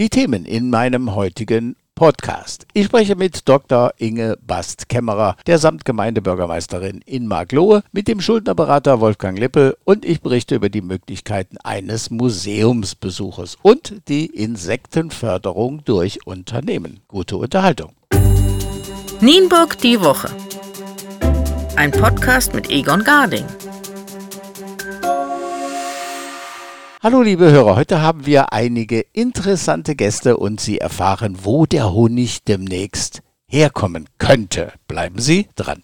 Die Themen in meinem heutigen Podcast. Ich spreche mit Dr. Inge Bast-Kämmerer, der Samtgemeindebürgermeisterin in Marklohe, mit dem Schuldnerberater Wolfgang Lippel und ich berichte über die Möglichkeiten eines Museumsbesuches und die Insektenförderung durch Unternehmen. Gute Unterhaltung. Nienburg die Woche. Ein Podcast mit Egon Garding. Hallo liebe Hörer, heute haben wir einige interessante Gäste und Sie erfahren, wo der Honig demnächst herkommen könnte. Bleiben Sie dran.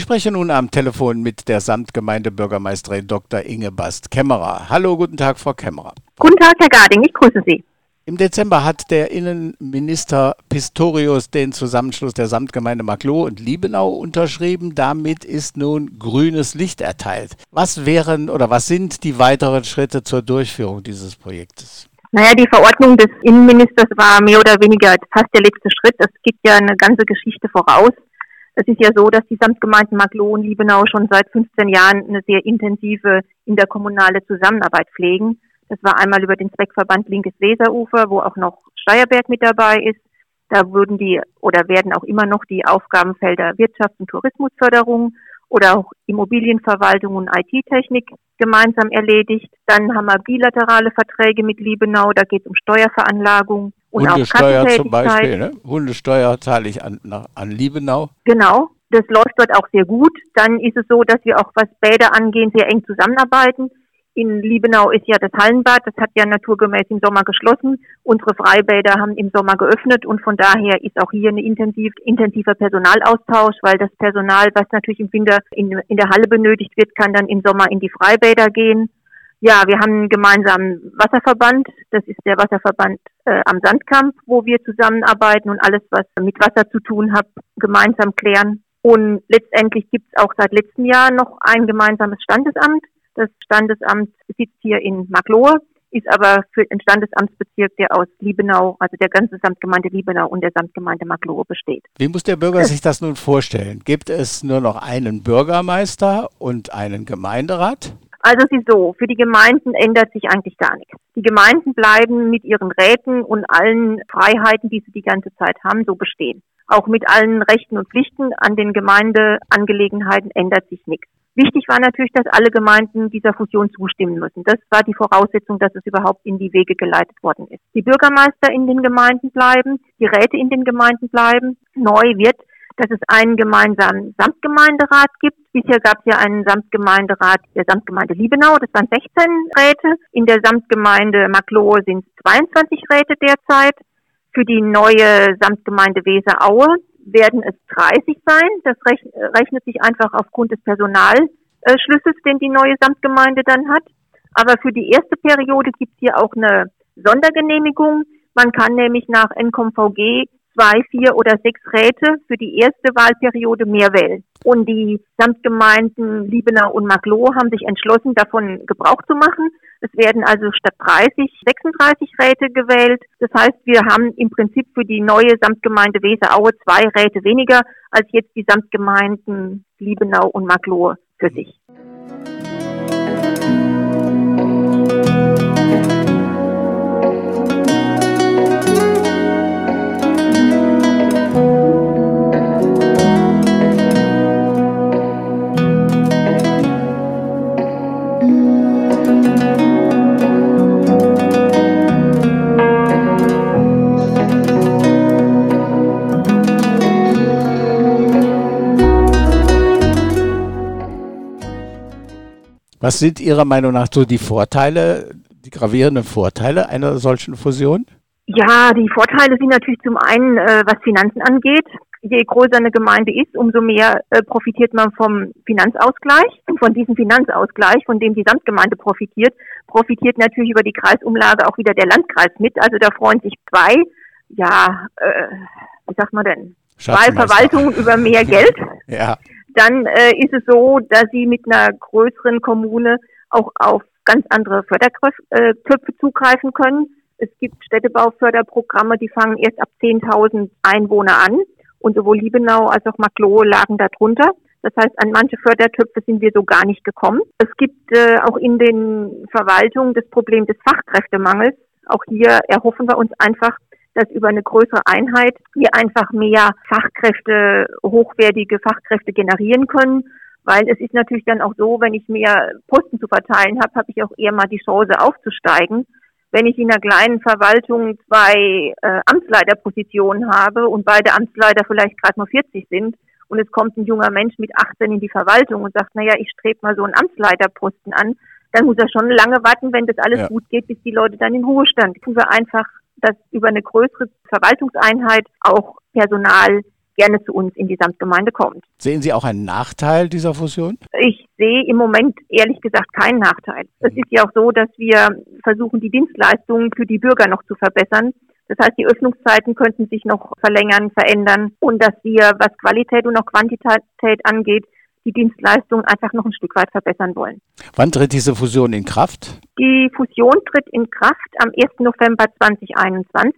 Ich spreche nun am Telefon mit der Samtgemeindebürgermeisterin Dr. Inge Bast-Kämmerer. Hallo, guten Tag, Frau Kämmerer. Guten Tag, Herr Garding, ich grüße Sie. Im Dezember hat der Innenminister Pistorius den Zusammenschluss der Samtgemeinde Magloh und Liebenau unterschrieben. Damit ist nun grünes Licht erteilt. Was wären oder was sind die weiteren Schritte zur Durchführung dieses Projektes? Naja, die Verordnung des Innenministers war mehr oder weniger fast der letzte Schritt. Es gibt ja eine ganze Geschichte voraus. Es ist ja so, dass die Samtgemeinden Magloh und Liebenau schon seit 15 Jahren eine sehr intensive interkommunale Zusammenarbeit pflegen. Das war einmal über den Zweckverband Linkes Weserufer, wo auch noch Steierberg mit dabei ist. Da würden die oder werden auch immer noch die Aufgabenfelder Wirtschafts- und Tourismusförderung oder auch Immobilienverwaltung und IT-Technik gemeinsam erledigt. Dann haben wir bilaterale Verträge mit Liebenau, da geht es um Steuerveranlagung, und Hundesteuer zum Beispiel, ne? Hundesteuer zahle ich an, an Liebenau. Genau, das läuft dort auch sehr gut. Dann ist es so, dass wir auch was Bäder angehen, sehr eng zusammenarbeiten. In Liebenau ist ja das Hallenbad, das hat ja naturgemäß im Sommer geschlossen. Unsere Freibäder haben im Sommer geöffnet und von daher ist auch hier ein intensiv, intensiver Personalaustausch, weil das Personal, was natürlich im Winter in, in der Halle benötigt wird, kann dann im Sommer in die Freibäder gehen. Ja, wir haben einen gemeinsamen Wasserverband. Das ist der Wasserverband äh, am Sandkamp, wo wir zusammenarbeiten und alles, was mit Wasser zu tun hat, gemeinsam klären. Und letztendlich gibt es auch seit letztem Jahr noch ein gemeinsames Standesamt. Das Standesamt sitzt hier in Maglohe, ist aber für den Standesamtsbezirk, der aus Liebenau, also der ganze Samtgemeinde Liebenau und der Samtgemeinde Maglohe besteht. Wie muss der Bürger sich das nun vorstellen? Gibt es nur noch einen Bürgermeister und einen Gemeinderat? Also es ist so, für die Gemeinden ändert sich eigentlich gar nichts. Die Gemeinden bleiben mit ihren Räten und allen Freiheiten, die sie die ganze Zeit haben, so bestehen. Auch mit allen Rechten und Pflichten an den Gemeindeangelegenheiten ändert sich nichts. Wichtig war natürlich, dass alle Gemeinden dieser Fusion zustimmen müssen. Das war die Voraussetzung, dass es überhaupt in die Wege geleitet worden ist. Die Bürgermeister in den Gemeinden bleiben, die Räte in den Gemeinden bleiben. Neu wird dass es einen gemeinsamen Samtgemeinderat gibt. Bisher gab es ja einen Samtgemeinderat der Samtgemeinde Liebenau, das waren 16 Räte. In der Samtgemeinde Maklohe sind es 22 Räte derzeit. Für die neue Samtgemeinde Weseraue werden es 30 sein. Das rechnet sich einfach aufgrund des Personalschlüssels, den die neue Samtgemeinde dann hat. Aber für die erste Periode gibt es hier auch eine Sondergenehmigung. Man kann nämlich nach NCOMVG zwei, vier oder sechs Räte für die erste Wahlperiode mehr wählen. Und die Samtgemeinden Liebenau und Magloh haben sich entschlossen, davon Gebrauch zu machen. Es werden also statt 30 36 Räte gewählt. Das heißt, wir haben im Prinzip für die neue Samtgemeinde Weseraue zwei Räte weniger als jetzt die Samtgemeinden Liebenau und Magloh für sich. Was sind Ihrer Meinung nach so die Vorteile, die gravierenden Vorteile einer solchen Fusion? Ja, die Vorteile sind natürlich zum einen, äh, was Finanzen angeht. Je größer eine Gemeinde ist, umso mehr äh, profitiert man vom Finanzausgleich. Und von diesem Finanzausgleich, von dem die Samtgemeinde profitiert, profitiert natürlich über die Kreisumlage auch wieder der Landkreis mit. Also da freuen sich zwei, ja, äh, wie sagt man denn, zwei Verwaltungen über mehr Geld. ja dann äh, ist es so, dass sie mit einer größeren Kommune auch auf ganz andere Fördertöpfe zugreifen können. Es gibt Städtebauförderprogramme, die fangen erst ab 10.000 Einwohner an. Und sowohl Liebenau als auch Maglohe lagen darunter. Das heißt, an manche Fördertöpfe sind wir so gar nicht gekommen. Es gibt äh, auch in den Verwaltungen das Problem des Fachkräftemangels. Auch hier erhoffen wir uns einfach, dass über eine größere Einheit wir einfach mehr Fachkräfte, hochwertige Fachkräfte generieren können. Weil es ist natürlich dann auch so, wenn ich mehr Posten zu verteilen habe, habe ich auch eher mal die Chance aufzusteigen. Wenn ich in einer kleinen Verwaltung zwei äh, Amtsleiterpositionen habe und beide Amtsleiter vielleicht gerade nur 40 sind und es kommt ein junger Mensch mit 18 in die Verwaltung und sagt, naja, ich strebe mal so einen Amtsleiterposten an, dann muss er schon lange warten, wenn das alles ja. gut geht, bis die Leute dann in Ruhestand. Tun wir einfach, dass über eine größere Verwaltungseinheit auch Personal gerne zu uns in die Samtgemeinde kommt. Sehen Sie auch einen Nachteil dieser Fusion? Ich sehe im Moment ehrlich gesagt keinen Nachteil. Es ist ja auch so, dass wir versuchen, die Dienstleistungen für die Bürger noch zu verbessern. Das heißt, die Öffnungszeiten könnten sich noch verlängern, verändern und dass wir, was Qualität und auch Quantität angeht, die Dienstleistungen einfach noch ein Stück weit verbessern wollen. Wann tritt diese Fusion in Kraft? Die Fusion tritt in Kraft am 1. November 2021.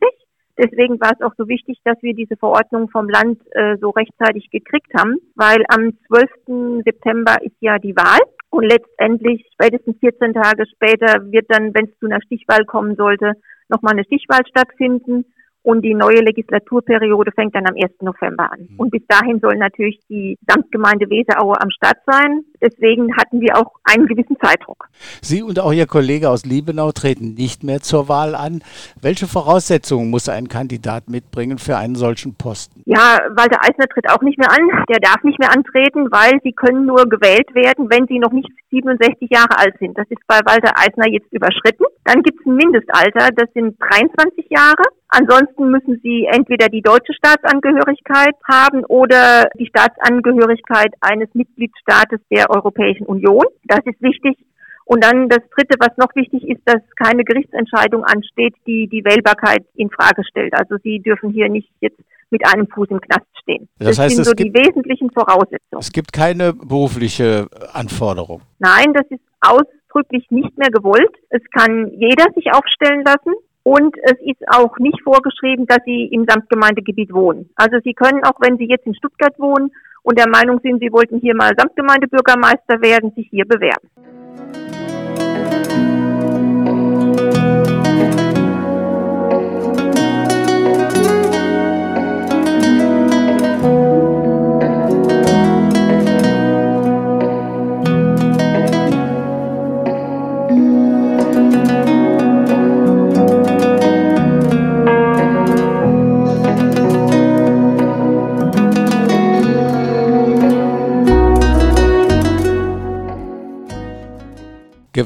Deswegen war es auch so wichtig, dass wir diese Verordnung vom Land äh, so rechtzeitig gekriegt haben, weil am 12. September ist ja die Wahl und letztendlich spätestens 14 Tage später wird dann, wenn es zu einer Stichwahl kommen sollte, nochmal eine Stichwahl stattfinden. Und die neue Legislaturperiode fängt dann am 1. November an. Mhm. Und bis dahin soll natürlich die Samtgemeinde Weseraue am Start sein. Deswegen hatten wir auch einen gewissen Zeitdruck. Sie und auch Ihr Kollege aus Liebenau treten nicht mehr zur Wahl an. Welche Voraussetzungen muss ein Kandidat mitbringen für einen solchen Posten? Ja, Walter Eisner tritt auch nicht mehr an. Der darf nicht mehr antreten, weil sie können nur gewählt werden, wenn sie noch nicht 67 Jahre alt sind. Das ist bei Walter Eisner jetzt überschritten. Dann gibt es ein Mindestalter, das sind 23 Jahre. Ansonsten müssen sie entweder die deutsche Staatsangehörigkeit haben oder die Staatsangehörigkeit eines Mitgliedstaates der Europäischen Union. Das ist wichtig. Und dann das Dritte, was noch wichtig ist, dass keine Gerichtsentscheidung ansteht, die die Wählbarkeit in Frage stellt. Also Sie dürfen hier nicht jetzt mit einem Fuß im Knast stehen. Das, das heißt, sind so die wesentlichen Voraussetzungen. Es gibt keine berufliche Anforderung. Nein, das ist ausdrücklich nicht mehr gewollt. Es kann jeder sich aufstellen lassen. Und es ist auch nicht vorgeschrieben, dass Sie im Samtgemeindegebiet wohnen. Also Sie können auch, wenn Sie jetzt in Stuttgart wohnen und der Meinung sind, Sie wollten hier mal Samtgemeindebürgermeister werden, sich hier bewerben.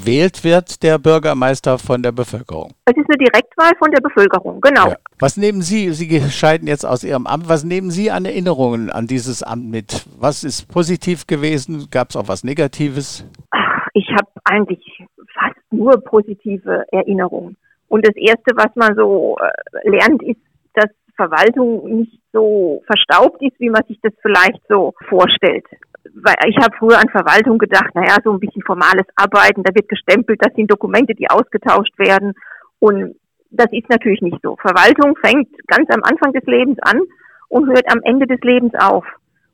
Gewählt wird der Bürgermeister von der Bevölkerung. Es ist eine Direktwahl von der Bevölkerung, genau. Ja. Was nehmen Sie, Sie scheiden jetzt aus Ihrem Amt, was nehmen Sie an Erinnerungen an dieses Amt mit? Was ist positiv gewesen? Gab es auch was Negatives? Ach, ich habe eigentlich fast nur positive Erinnerungen. Und das Erste, was man so äh, lernt, ist, dass Verwaltung nicht so verstaubt ist, wie man sich das vielleicht so vorstellt weil ich habe früher an Verwaltung gedacht, naja, so ein bisschen formales Arbeiten, da wird gestempelt, das sind Dokumente, die ausgetauscht werden. Und das ist natürlich nicht so. Verwaltung fängt ganz am Anfang des Lebens an und hört am Ende des Lebens auf.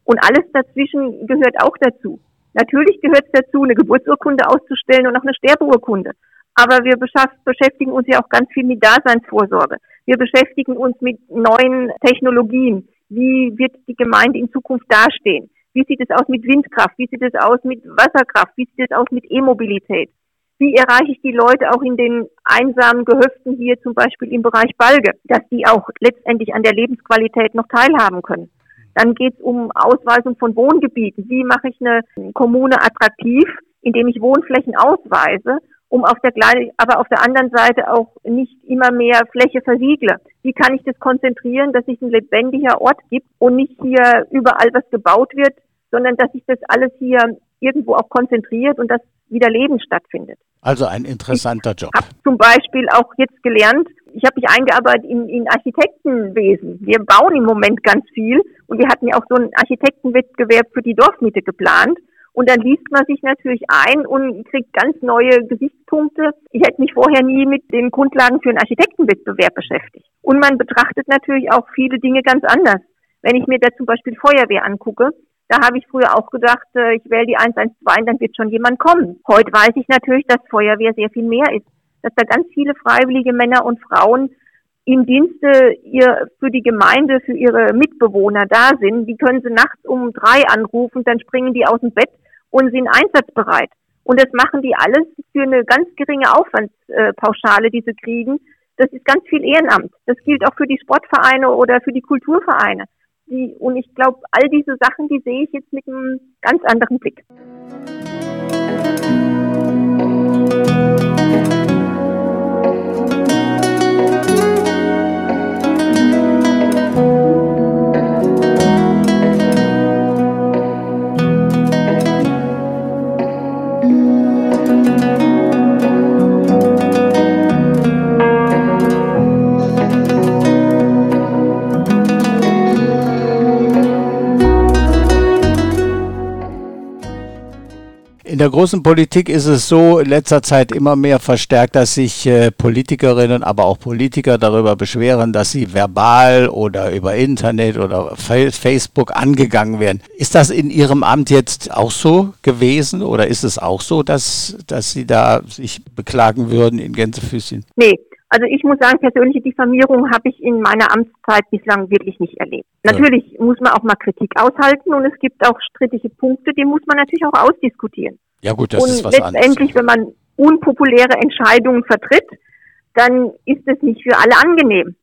Und alles dazwischen gehört auch dazu. Natürlich gehört es dazu, eine Geburtsurkunde auszustellen und auch eine Sterbeurkunde. Aber wir beschäftigen uns ja auch ganz viel mit Daseinsvorsorge. Wir beschäftigen uns mit neuen Technologien. Wie wird die Gemeinde in Zukunft dastehen? Wie sieht es aus mit Windkraft? Wie sieht es aus mit Wasserkraft? Wie sieht es aus mit E-Mobilität? Wie erreiche ich die Leute auch in den einsamen Gehöften hier zum Beispiel im Bereich Balge, dass die auch letztendlich an der Lebensqualität noch teilhaben können? Dann geht es um Ausweisung von Wohngebieten. Wie mache ich eine Kommune attraktiv, indem ich Wohnflächen ausweise um auf der gleichen, aber auf der anderen Seite auch nicht immer mehr Fläche versiegle. Wie kann ich das konzentrieren, dass es ein lebendiger Ort gibt und nicht hier überall was gebaut wird, sondern dass sich das alles hier irgendwo auch konzentriert und dass wieder Leben stattfindet. Also ein interessanter Job. Ich habe zum Beispiel auch jetzt gelernt, ich habe mich eingearbeitet in, in Architektenwesen. Wir bauen im Moment ganz viel und wir hatten ja auch so einen Architektenwettbewerb für die Dorfmitte geplant. Und dann liest man sich natürlich ein und kriegt ganz neue Gesichtspunkte. Ich hätte mich vorher nie mit den Grundlagen für einen Architektenwettbewerb beschäftigt. Und man betrachtet natürlich auch viele Dinge ganz anders. Wenn ich mir da zum Beispiel Feuerwehr angucke, da habe ich früher auch gedacht, äh, ich wähle die 112, dann wird schon jemand kommen. Heute weiß ich natürlich, dass Feuerwehr sehr viel mehr ist. Dass da ganz viele freiwillige Männer und Frauen im Dienste ihr, für die Gemeinde, für ihre Mitbewohner da sind. Die können sie nachts um drei anrufen, dann springen die aus dem Bett und sind einsatzbereit. Und das machen die alles für eine ganz geringe Aufwandspauschale, die sie kriegen. Das ist ganz viel Ehrenamt. Das gilt auch für die Sportvereine oder für die Kulturvereine. Die, und ich glaube, all diese Sachen, die sehe ich jetzt mit einem ganz anderen Blick. Der großen Politik ist es so in letzter Zeit immer mehr verstärkt, dass sich äh, Politikerinnen, aber auch Politiker darüber beschweren, dass sie verbal oder über Internet oder Facebook angegangen werden. Ist das in Ihrem Amt jetzt auch so gewesen oder ist es auch so, dass, dass Sie da sich beklagen würden in Gänsefüßchen? Nee, also ich muss sagen, persönliche Diffamierung habe ich in meiner Amtszeit bislang wirklich nicht erlebt. Natürlich ja. muss man auch mal Kritik aushalten und es gibt auch strittige Punkte, die muss man natürlich auch ausdiskutieren. Ja gut, das und ist was letztendlich, anderes. wenn man unpopuläre Entscheidungen vertritt, dann ist es nicht für alle angenehm.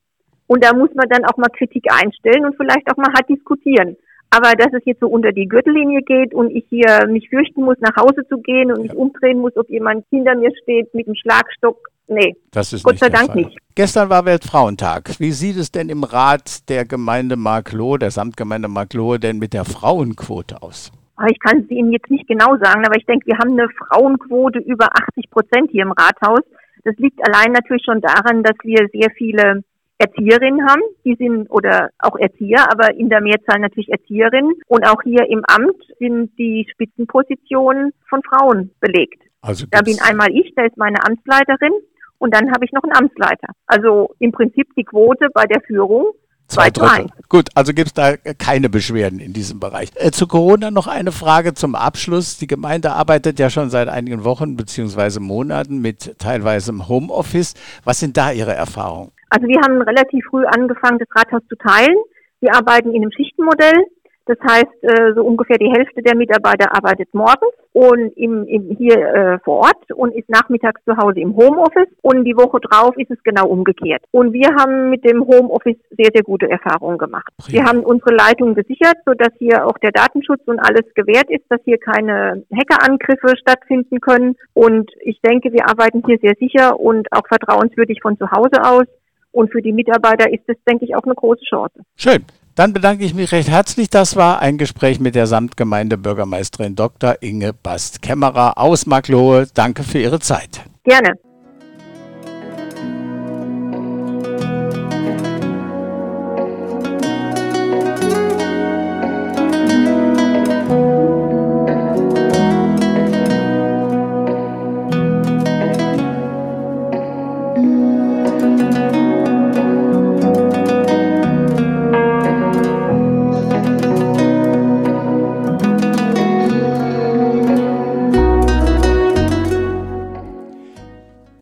Und da muss man dann auch mal Kritik einstellen und vielleicht auch mal hart diskutieren. Aber dass es jetzt so unter die Gürtellinie geht und ich hier mich fürchten muss, nach Hause zu gehen und mich umdrehen muss, ob jemand hinter mir steht mit dem Schlagstock, nee. Das ist Gott sei Dank nicht. Gestern war Weltfrauentag. Wie sieht es denn im Rat der Gemeinde Markloh, der Samtgemeinde Markloh, denn mit der Frauenquote aus? Ah, ich kann es Ihnen jetzt nicht genau sagen, aber ich denke, wir haben eine Frauenquote über 80 Prozent hier im Rathaus. Das liegt allein natürlich schon daran, dass wir sehr viele Erzieherinnen haben, die sind oder auch Erzieher, aber in der Mehrzahl natürlich Erzieherinnen. Und auch hier im Amt sind die Spitzenpositionen von Frauen belegt. Also da bin einmal ich, da ist meine Amtsleiterin und dann habe ich noch einen Amtsleiter. Also im Prinzip die Quote bei der Führung Zwei Drittel. Gut, also gibt es da keine Beschwerden in diesem Bereich. Äh, zu Corona noch eine Frage zum Abschluss. Die Gemeinde arbeitet ja schon seit einigen Wochen bzw. Monaten mit teilweise im Homeoffice. Was sind da Ihre Erfahrungen? Also wir haben relativ früh angefangen, das Rathaus zu teilen. Wir arbeiten in einem Schichtenmodell. Das heißt, äh, so ungefähr die Hälfte der Mitarbeiter arbeitet morgens und im, im, hier äh, vor Ort und ist nachmittags zu Hause im Homeoffice und die Woche drauf ist es genau umgekehrt. Und wir haben mit dem Homeoffice sehr, sehr gute Erfahrungen gemacht. Wir haben unsere Leitung gesichert, sodass hier auch der Datenschutz und alles gewährt ist, dass hier keine Hackerangriffe stattfinden können. Und ich denke, wir arbeiten hier sehr sicher und auch vertrauenswürdig von zu Hause aus. Und für die Mitarbeiter ist es, denke ich, auch eine große Chance. Schön. Dann bedanke ich mich recht herzlich. Das war ein Gespräch mit der Samtgemeindebürgermeisterin Dr. Inge Bast-Kämmerer aus Marklohe. Danke für Ihre Zeit. Gerne.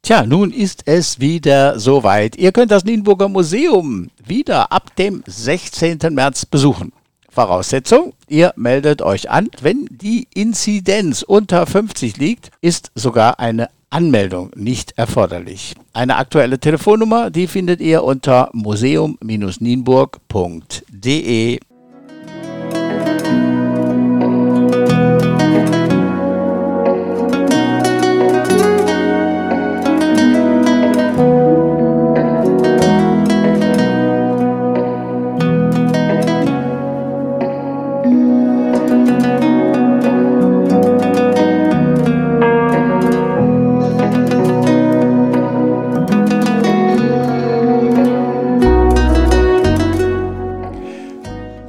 Tja, nun ist es wieder soweit. Ihr könnt das Nienburger Museum wieder ab dem 16. März besuchen. Voraussetzung, ihr meldet euch an. Wenn die Inzidenz unter 50 liegt, ist sogar eine Anmeldung nicht erforderlich. Eine aktuelle Telefonnummer, die findet ihr unter museum-nienburg.de.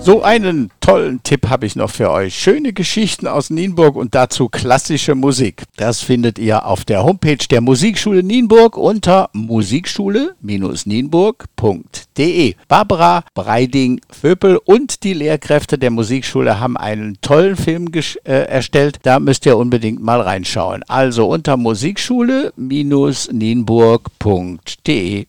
So einen tollen Tipp habe ich noch für euch. Schöne Geschichten aus Nienburg und dazu klassische Musik. Das findet ihr auf der Homepage der Musikschule Nienburg unter musikschule-nienburg.de. Barbara Breiding-Vöpel und die Lehrkräfte der Musikschule haben einen tollen Film äh, erstellt. Da müsst ihr unbedingt mal reinschauen. Also unter musikschule-nienburg.de.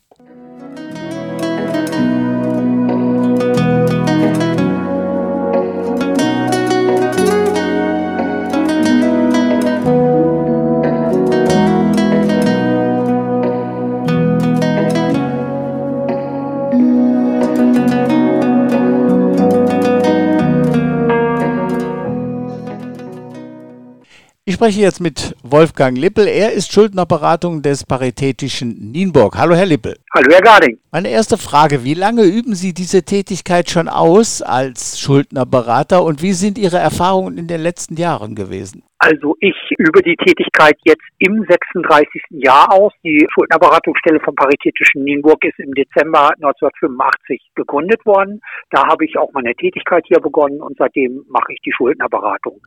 Ich spreche jetzt mit Wolfgang Lippel. Er ist Schuldnerberatung des Paritätischen Nienburg. Hallo, Herr Lippel. Hallo, Herr Garding. Meine erste Frage, wie lange üben Sie diese Tätigkeit schon aus als Schuldnerberater und wie sind Ihre Erfahrungen in den letzten Jahren gewesen? Also ich übe die Tätigkeit jetzt im 36. Jahr aus. Die Schuldnerberatungsstelle vom Paritätischen Nienburg ist im Dezember 1985 gegründet worden. Da habe ich auch meine Tätigkeit hier begonnen und seitdem mache ich die Schuldnerberatung.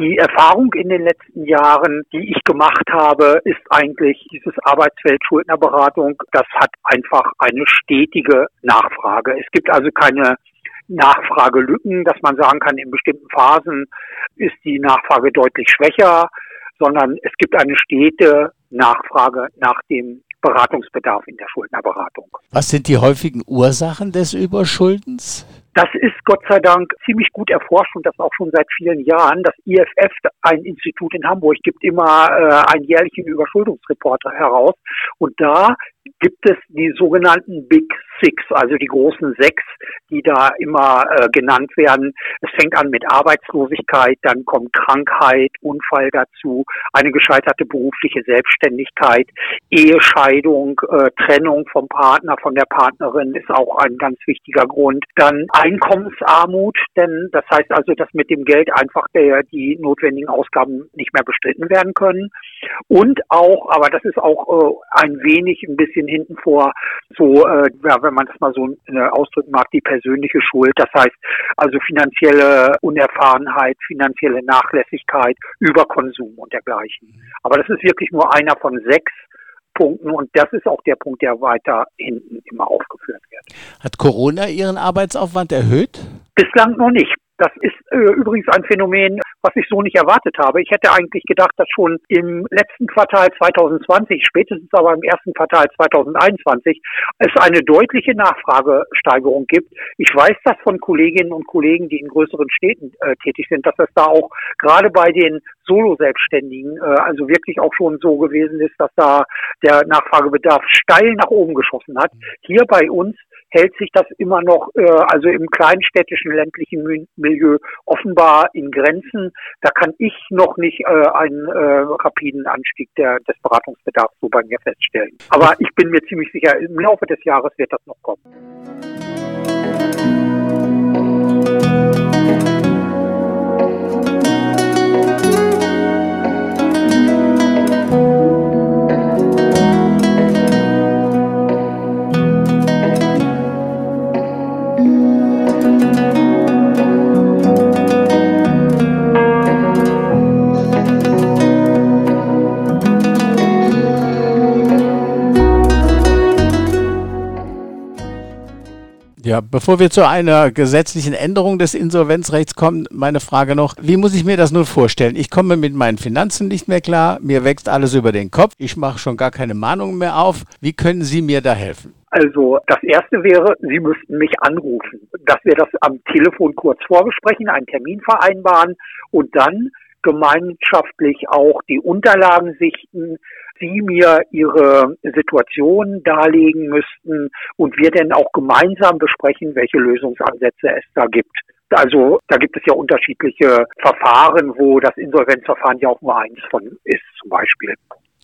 Die Erfahrung in den letzten Jahren, die ich gemacht habe, ist eigentlich dieses Arbeitsfeld Schuldnerberatung. Das hat einfach eine stetige Nachfrage. Es gibt also keine Nachfragelücken, dass man sagen kann, in bestimmten Phasen ist die Nachfrage deutlich schwächer, sondern es gibt eine stete Nachfrage nach dem Beratungsbedarf in der Schuldnerberatung. Was sind die häufigen Ursachen des Überschuldens? Das ist Gott sei Dank ziemlich gut erforscht und das auch schon seit vielen Jahren. Das IFF, ein Institut in Hamburg, gibt immer äh, einen jährlichen Überschuldungsreport heraus. Und da gibt es die sogenannten Big Six, also die großen sechs, die da immer äh, genannt werden. Es fängt an mit Arbeitslosigkeit, dann kommt Krankheit, Unfall dazu, eine gescheiterte berufliche Selbstständigkeit, Ehescheidung, äh, Trennung vom Partner, von der Partnerin ist auch ein ganz wichtiger Grund. Dann Einkommensarmut, denn das heißt also, dass mit dem Geld einfach der, die notwendigen Ausgaben nicht mehr bestritten werden können. Und auch, aber das ist auch äh, ein wenig ein bisschen hinten vor, so, äh, ja, wenn man das mal so äh, ausdrücken mag, die persönliche Schuld. Das heißt also finanzielle Unerfahrenheit, finanzielle Nachlässigkeit, Überkonsum und dergleichen. Aber das ist wirklich nur einer von sechs Punkten und das ist auch der Punkt, der weiter hinten immer aufgeführt wird. Hat Corona Ihren Arbeitsaufwand erhöht? Bislang noch nicht. Das ist äh, übrigens ein Phänomen, was ich so nicht erwartet habe. Ich hätte eigentlich gedacht, dass schon im letzten Quartal 2020, spätestens aber im ersten Quartal 2021, es eine deutliche Nachfragesteigerung gibt. Ich weiß das von Kolleginnen und Kollegen, die in größeren Städten äh, tätig sind, dass es da auch gerade bei den Solo-Selbstständigen äh, also wirklich auch schon so gewesen ist, dass da der Nachfragebedarf steil nach oben geschossen hat. Hier bei uns hält sich das immer noch, äh, also im kleinstädtischen ländlichen Milieu offenbar in Grenzen. Da kann ich noch nicht äh, einen äh, rapiden Anstieg der, des Beratungsbedarfs so bei mir feststellen. Aber ich bin mir ziemlich sicher, im Laufe des Jahres wird das noch kommen. Ja, bevor wir zu einer gesetzlichen Änderung des Insolvenzrechts kommen, meine Frage noch, wie muss ich mir das nun vorstellen? Ich komme mit meinen Finanzen nicht mehr klar, mir wächst alles über den Kopf, ich mache schon gar keine Mahnungen mehr auf. Wie können Sie mir da helfen? Also das erste wäre, Sie müssten mich anrufen, dass wir das am Telefon kurz vorbesprechen, einen Termin vereinbaren und dann gemeinschaftlich auch die Unterlagen sichten, Sie mir Ihre Situation darlegen müssten und wir dann auch gemeinsam besprechen, welche Lösungsansätze es da gibt. Also da gibt es ja unterschiedliche Verfahren, wo das Insolvenzverfahren ja auch nur eins von ist zum Beispiel.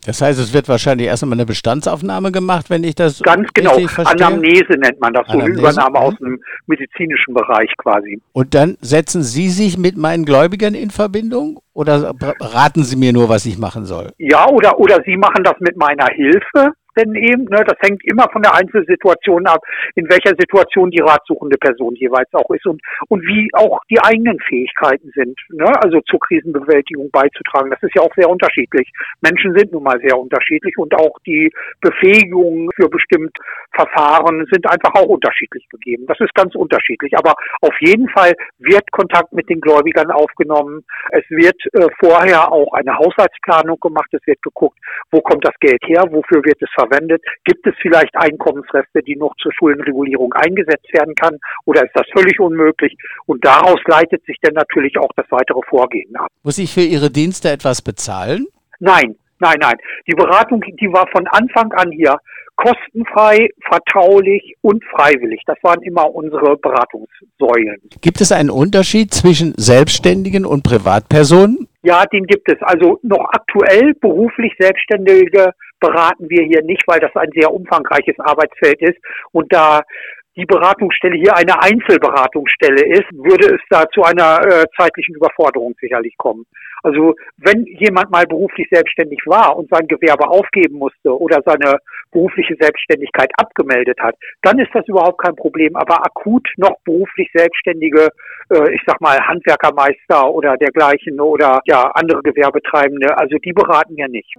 Das heißt, es wird wahrscheinlich erst einmal eine Bestandsaufnahme gemacht, wenn ich das ganz genau. Anamnese nennt man das, so eine Übernahme aus dem medizinischen Bereich quasi. Und dann setzen Sie sich mit meinen Gläubigern in Verbindung? Oder raten Sie mir nur, was ich machen soll? Ja, oder oder Sie machen das mit meiner Hilfe denn eben, ne, das hängt immer von der Einzelsituation ab, in welcher Situation die ratsuchende Person jeweils auch ist und, und wie auch die eigenen Fähigkeiten sind, ne, also zur Krisenbewältigung beizutragen. Das ist ja auch sehr unterschiedlich. Menschen sind nun mal sehr unterschiedlich und auch die Befähigungen für bestimmt Verfahren sind einfach auch unterschiedlich gegeben. Das ist ganz unterschiedlich. Aber auf jeden Fall wird Kontakt mit den Gläubigern aufgenommen. Es wird äh, vorher auch eine Haushaltsplanung gemacht. Es wird geguckt, wo kommt das Geld her, wofür wird es verwendet, gibt es vielleicht Einkommensreste, die noch zur Schuldenregulierung eingesetzt werden kann oder ist das völlig unmöglich? Und daraus leitet sich dann natürlich auch das weitere Vorgehen ab. Muss ich für Ihre Dienste etwas bezahlen? Nein, nein, nein. Die Beratung, die war von Anfang an hier kostenfrei, vertraulich und freiwillig. Das waren immer unsere Beratungssäulen. Gibt es einen Unterschied zwischen Selbstständigen und Privatpersonen? Ja, den gibt es. Also noch aktuell beruflich Selbstständige beraten wir hier nicht, weil das ein sehr umfangreiches Arbeitsfeld ist und da die Beratungsstelle hier eine Einzelberatungsstelle ist, würde es da zu einer äh, zeitlichen Überforderung sicherlich kommen. Also wenn jemand mal beruflich selbstständig war und sein Gewerbe aufgeben musste oder seine berufliche Selbstständigkeit abgemeldet hat, dann ist das überhaupt kein Problem. Aber akut noch beruflich Selbstständige, äh, ich sag mal Handwerkermeister oder dergleichen oder ja andere Gewerbetreibende, also die beraten ja nicht.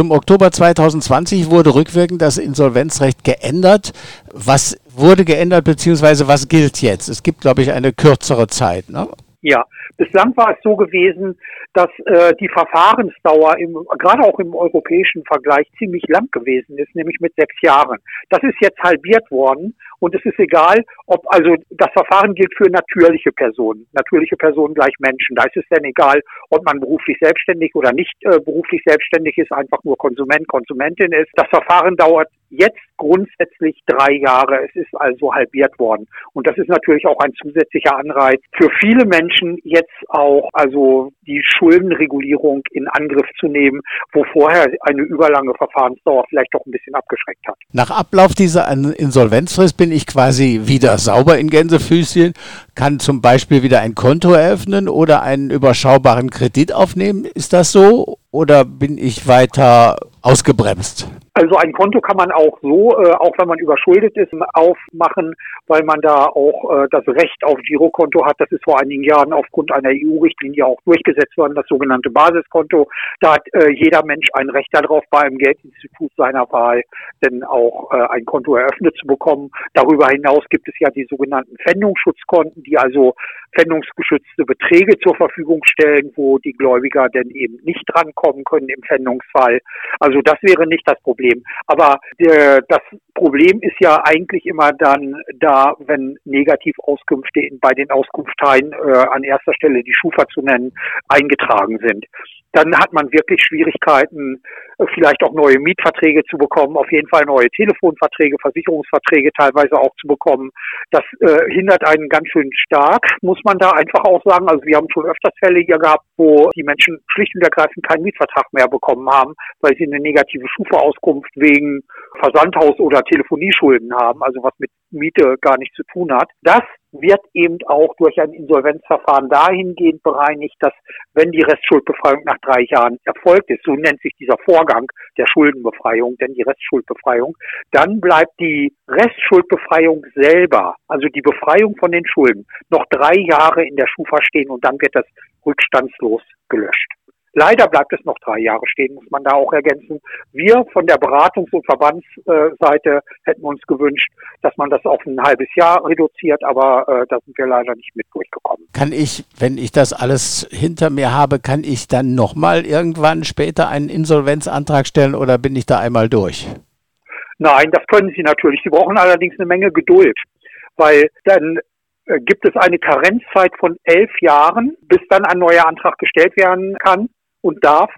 Zum Oktober 2020 wurde rückwirkend das Insolvenzrecht geändert. Was wurde geändert, beziehungsweise was gilt jetzt? Es gibt, glaube ich, eine kürzere Zeit. Ne? Ja, bislang war es so gewesen, dass äh, die Verfahrensdauer im, gerade auch im europäischen Vergleich ziemlich lang gewesen ist, nämlich mit sechs Jahren. Das ist jetzt halbiert worden und es ist egal, ob, also das Verfahren gilt für natürliche Personen. Natürliche Personen gleich Menschen. Da ist es dann egal, ob man beruflich selbstständig oder nicht äh, beruflich selbstständig ist, einfach nur Konsument, Konsumentin ist. Das Verfahren dauert jetzt grundsätzlich drei Jahre. Es ist also halbiert worden. Und das ist natürlich auch ein zusätzlicher Anreiz für viele Menschen, jetzt auch also die Schuldenregulierung in Angriff zu nehmen, wo vorher eine überlange Verfahrensdauer vielleicht doch ein bisschen abgeschreckt hat. Nach Ablauf dieser Insolvenzfrist bin ich quasi wieder sauber in Gänsefüßchen, kann zum Beispiel wieder ein Konto eröffnen oder einen überschaubaren Kredit aufnehmen. Ist das so? Oder bin ich weiter ausgebremst? Also ein Konto kann man auch so, äh, auch wenn man überschuldet ist, aufmachen, weil man da auch äh, das Recht auf Girokonto hat. Das ist vor einigen Jahren aufgrund einer EU-Richtlinie auch durchgesetzt worden, das sogenannte Basiskonto. Da hat äh, jeder Mensch ein Recht darauf, bei einem Geldinstitut seiner Wahl denn auch äh, ein Konto eröffnet zu bekommen. Darüber hinaus gibt es ja die sogenannten Pfändungsschutzkonten, die also pfändungsgeschützte Beträge zur Verfügung stellen, wo die Gläubiger denn eben nicht drankommen können im Pfändungsfall. Also das wäre nicht das Problem. Aber äh, das Problem ist ja eigentlich immer dann da, wenn Negativauskünfte bei den Auskunfteien äh, an erster Stelle die Schufa zu nennen, eingetragen sind dann hat man wirklich Schwierigkeiten, äh, vielleicht auch neue Mietverträge zu bekommen, auf jeden Fall neue Telefonverträge, Versicherungsverträge teilweise auch zu bekommen. Das äh, hindert einen ganz schön stark, muss man da einfach auch sagen. Also wir haben schon öfters Fälle hier gehabt, wo die Menschen schlicht und ergreifend keinen Mietvertrag mehr bekommen haben, weil sie eine negative Schufa-Auskunft wegen Versandhaus- oder Telefonieschulden haben, also was mit Miete gar nichts zu tun hat. Das wird eben auch durch ein Insolvenzverfahren dahingehend bereinigt, dass wenn die Restschuldbefreiung nach drei Jahren erfolgt ist, so nennt sich dieser Vorgang der Schuldenbefreiung, denn die Restschuldbefreiung, dann bleibt die Restschuldbefreiung selber, also die Befreiung von den Schulden, noch drei Jahre in der Schufa stehen und dann wird das rückstandslos gelöscht. Leider bleibt es noch drei Jahre stehen, muss man da auch ergänzen. Wir von der Beratungs- und Verbandsseite hätten uns gewünscht, dass man das auf ein halbes Jahr reduziert, aber äh, da sind wir leider nicht mit durchgekommen. Kann ich, wenn ich das alles hinter mir habe, kann ich dann nochmal irgendwann später einen Insolvenzantrag stellen oder bin ich da einmal durch? Nein, das können Sie natürlich. Sie brauchen allerdings eine Menge Geduld, weil dann äh, gibt es eine Karenzzeit von elf Jahren, bis dann ein neuer Antrag gestellt werden kann und darf.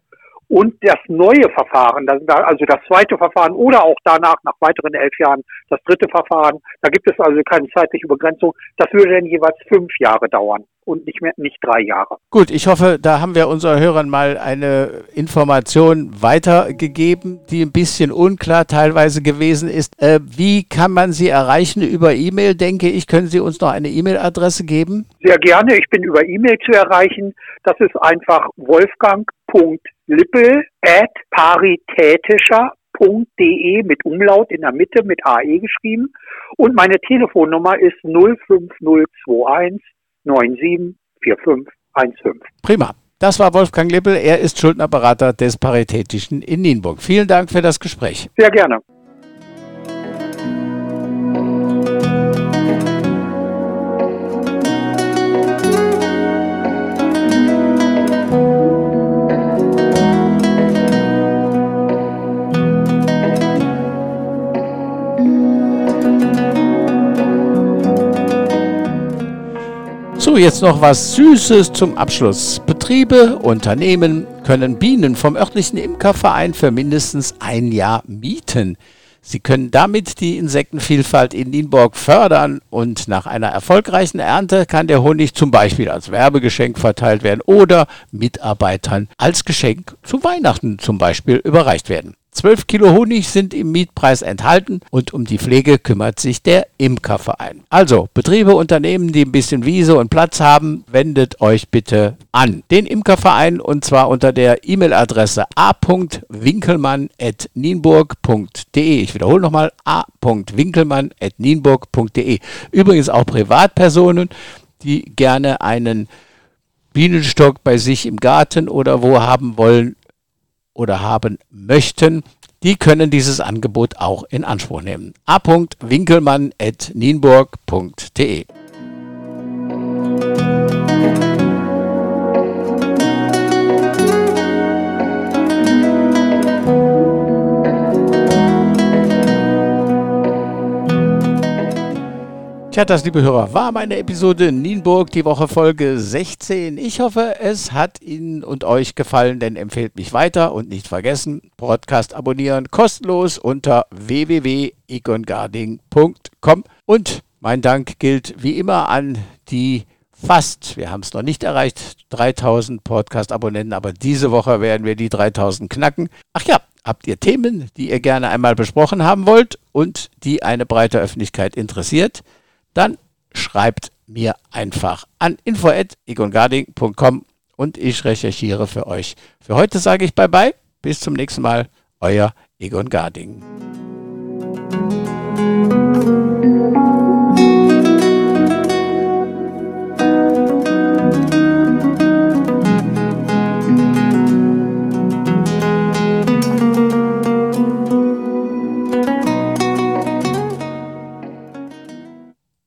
Und das neue Verfahren, also das zweite Verfahren oder auch danach nach weiteren elf Jahren das dritte Verfahren, da gibt es also keine zeitliche Begrenzung, das würde dann jeweils fünf Jahre dauern und nicht mehr nicht drei Jahre. Gut, ich hoffe, da haben wir unseren Hörern mal eine Information weitergegeben, die ein bisschen unklar teilweise gewesen ist. Äh, wie kann man Sie erreichen? Über E-Mail, denke ich. Können Sie uns noch eine E-Mail-Adresse geben? Sehr gerne. Ich bin über E-Mail zu erreichen. Das ist einfach wolfgang.lippel at paritätischer.de mit Umlaut in der Mitte mit AE geschrieben. Und meine Telefonnummer ist 05021 974515. Prima. Das war Wolfgang Lippel. Er ist Schuldnerberater des Paritätischen in Nienburg. Vielen Dank für das Gespräch. Sehr gerne. So, jetzt noch was Süßes zum Abschluss. Betriebe, Unternehmen können Bienen vom örtlichen Imkerverein für mindestens ein Jahr mieten. Sie können damit die Insektenvielfalt in Nienburg fördern und nach einer erfolgreichen Ernte kann der Honig zum Beispiel als Werbegeschenk verteilt werden oder Mitarbeitern als Geschenk zu Weihnachten zum Beispiel überreicht werden. 12 Kilo Honig sind im Mietpreis enthalten und um die Pflege kümmert sich der Imkerverein. Also, Betriebe, Unternehmen, die ein bisschen Wiese und Platz haben, wendet euch bitte an den Imkerverein und zwar unter der E-Mail-Adresse a.winkelmann.nienburg.de. Ich wiederhole nochmal a.winkelmann.nienburg.de. Übrigens auch Privatpersonen, die gerne einen Bienenstock bei sich im Garten oder wo haben wollen, oder haben möchten, die können dieses Angebot auch in Anspruch nehmen. a.winkelmann.nienburg.de Tja, das, liebe Hörer, war meine Episode Nienburg, die Woche Folge 16. Ich hoffe, es hat Ihnen und euch gefallen, denn empfehlt mich weiter und nicht vergessen, Podcast abonnieren kostenlos unter www.egongarding.com. Und mein Dank gilt wie immer an die fast, wir haben es noch nicht erreicht, 3000 Podcast-Abonnenten, aber diese Woche werden wir die 3000 knacken. Ach ja, habt ihr Themen, die ihr gerne einmal besprochen haben wollt und die eine breite Öffentlichkeit interessiert? dann schreibt mir einfach an info.egongarding.com und ich recherchiere für euch. Für heute sage ich Bye-bye. Bis zum nächsten Mal. Euer Egon Garding.